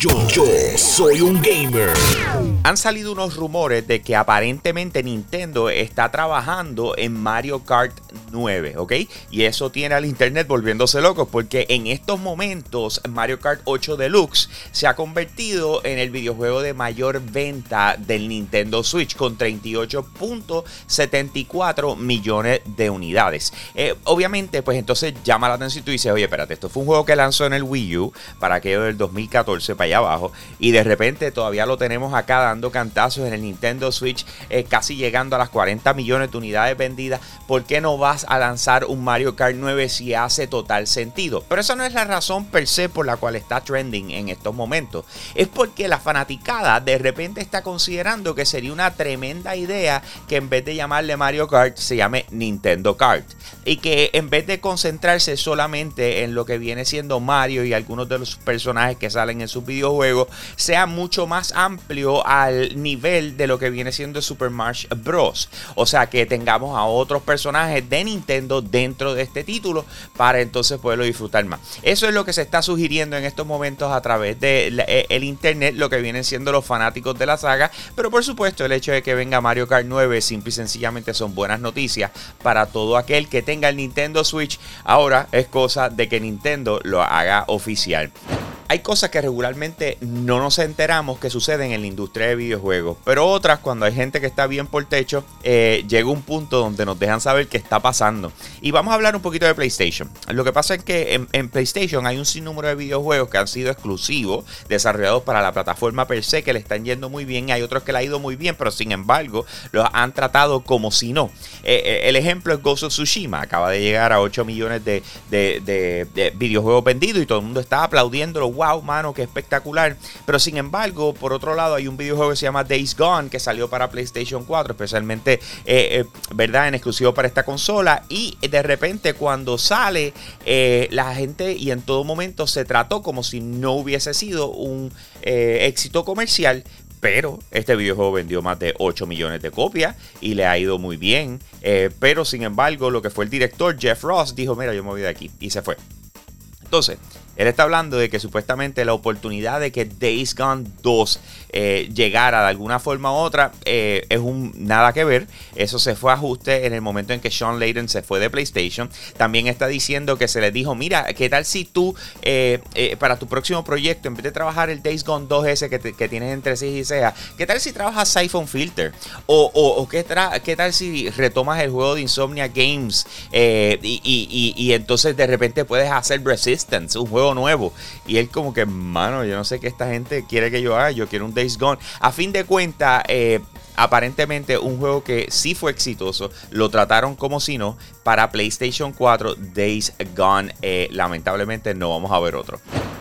Yo, yo soy un gamer. Han salido unos rumores de que aparentemente Nintendo está trabajando en Mario Kart 9, ¿ok? Y eso tiene al internet volviéndose loco porque en estos momentos Mario Kart 8 Deluxe se ha convertido en el videojuego de mayor venta del Nintendo Switch con 38.74 millones de unidades. Eh, obviamente, pues entonces llama la atención y tú dices, oye, espérate, esto fue un juego que lanzó en el Wii U para aquello del 2014 para abajo y de repente todavía lo tenemos acá dando cantazos en el Nintendo Switch, eh, casi llegando a las 40 millones de unidades vendidas. ¿Por qué no vas a lanzar un Mario Kart 9 si hace total sentido? Pero esa no es la razón per se por la cual está trending en estos momentos. Es porque la fanaticada de repente está considerando que sería una tremenda idea que en vez de llamarle Mario Kart se llame Nintendo Kart. Y que en vez de concentrarse solamente en lo que viene siendo Mario y algunos de los personajes que salen en sus videojuegos, sea mucho más amplio al nivel de lo que viene siendo Super Smash Bros. O sea, que tengamos a otros personajes de Nintendo dentro de este título para entonces poderlo disfrutar más. Eso es lo que se está sugiriendo en estos momentos a través del de eh, el internet, lo que vienen siendo los fanáticos de la saga. Pero por supuesto, el hecho de que venga Mario Kart 9 simple y sencillamente son buenas noticias para todo aquel que tenga el Nintendo Switch. Ahora es cosa de que Nintendo lo haga oficial hay cosas que regularmente no nos enteramos que suceden en la industria de videojuegos, pero otras cuando hay gente que está bien por techo, eh, llega un punto donde nos dejan saber qué está pasando. Y vamos a hablar un poquito de PlayStation. Lo que pasa es que en, PlayStation hay un sinnúmero de videojuegos que han sido exclusivos, desarrollados para la plataforma per se, que le están yendo muy bien, y hay otros que le ha ido muy bien, pero sin embargo los han tratado como si no. Eh, eh, el ejemplo es Ghost of Tsushima, acaba de llegar a 8 millones de, de videojuegos vendidos y todo el mundo está aplaudiéndolo wow, mano, qué espectacular. Pero sin embargo, por otro lado, hay un videojuego que se llama Days Gone que salió para PlayStation 4, especialmente, eh, eh, ¿verdad?, en exclusivo para esta consola. Y de repente, cuando sale, eh, la gente y en todo momento se trató como si no hubiese sido un éxito comercial. Pero este videojuego vendió más de 8 millones de copias y le ha ido muy bien. pero sin embargo, lo que fue el director Jeff Ross dijo: Mira, yo me voy de aquí y se fue. Entonces, él está hablando de que supuestamente la oportunidad de que Days Gone 2 eh, llegara de alguna forma u otra eh, es un nada que ver. Eso se fue a ajuste en el momento en que Sean Layden se fue de PlayStation. También está diciendo que se le dijo, mira, ¿qué tal si tú eh, para tu próximo proyecto, en vez de trabajar el Days Gone 2S que, que tienes entre sí y sea, ¿qué tal si trabajas Siphon Filter? O, ¿qué, ¿qué, tal si retomas el juego de Insomnia Games y, y entonces de repente puedes hacer Resistance, un juego nuevo. Y él como que, mano, yo no sé qué esta gente quiere que yo haga, yo quiero un Days Gone. A fin de cuentas, eh, aparentemente un juego que sí fue exitoso, lo trataron como si no, para PlayStation 4, Days Gone. Eh, lamentablemente no vamos a ver otro.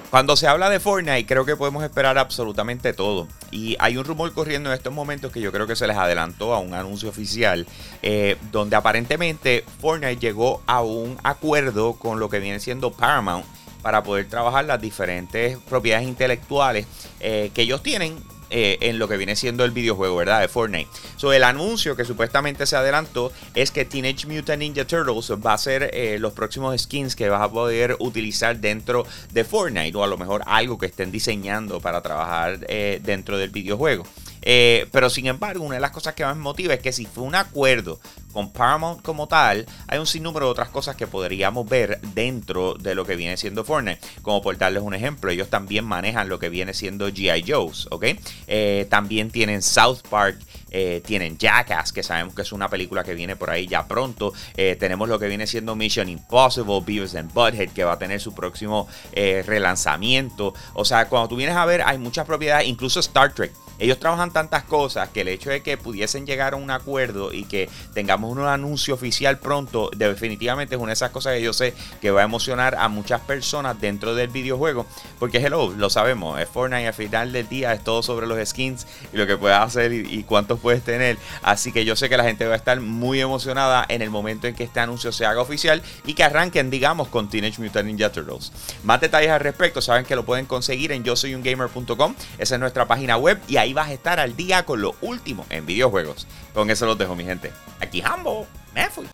Cuando se habla de Fortnite, creo que podemos esperar absolutamente todo. Y hay un rumor corriendo en estos momentos que yo creo que se les adelantó a un anuncio oficial, eh, donde aparentemente Fortnite llegó a un acuerdo con lo que viene siendo Paramount para poder trabajar las diferentes propiedades intelectuales eh, que ellos tienen eh, en lo que viene siendo el videojuego, ¿verdad? De Fortnite. So, el anuncio que supuestamente se adelantó es que Teenage Mutant Ninja Turtles va a ser eh, los próximos skins que vas a poder utilizar dentro de Fortnite o a lo mejor algo que estén diseñando para trabajar dentro del videojuego. pero sin embargo, una de las cosas que más motiva es que si fue un acuerdo con Paramount como tal, hay un sinnúmero de otras cosas que podríamos ver dentro de lo que viene siendo Fortnite. Como por darles un ejemplo, ellos también manejan lo que viene siendo G.I. Joe's, ¿ok? Eh, también tienen South Park. Eh, tienen Jackass, que sabemos que es una película que viene por ahí ya pronto. Eh, tenemos lo que viene siendo Mission Impossible, Beavis and Butthead, que va a tener su próximo relanzamiento. O sea, cuando tú vienes a ver, hay muchas propiedades, incluso Star Trek. Ellos trabajan tantas cosas que el hecho de que pudiesen llegar a un acuerdo y que tengamos un anuncio oficial pronto, definitivamente es una de esas cosas que yo sé que va a emocionar a muchas personas dentro del videojuego. Porque hello, lo sabemos, es Fortnite al final del día es todo sobre los skins y lo que puedes hacer y, cuántos puedes tener. Así que yo sé que la gente va a estar muy emocionada en el momento en que este anuncio se haga oficial y que arranquen, digamos, con Teenage Mutant Ninja Turtles. Más detalles al respecto, saben que lo pueden conseguir en yo soy un gamer.com. Esa es nuestra página web y ahí vas a estar al día con lo último en videojuegos. Con eso los dejo, mi gente. Aquí Hambo, me fui.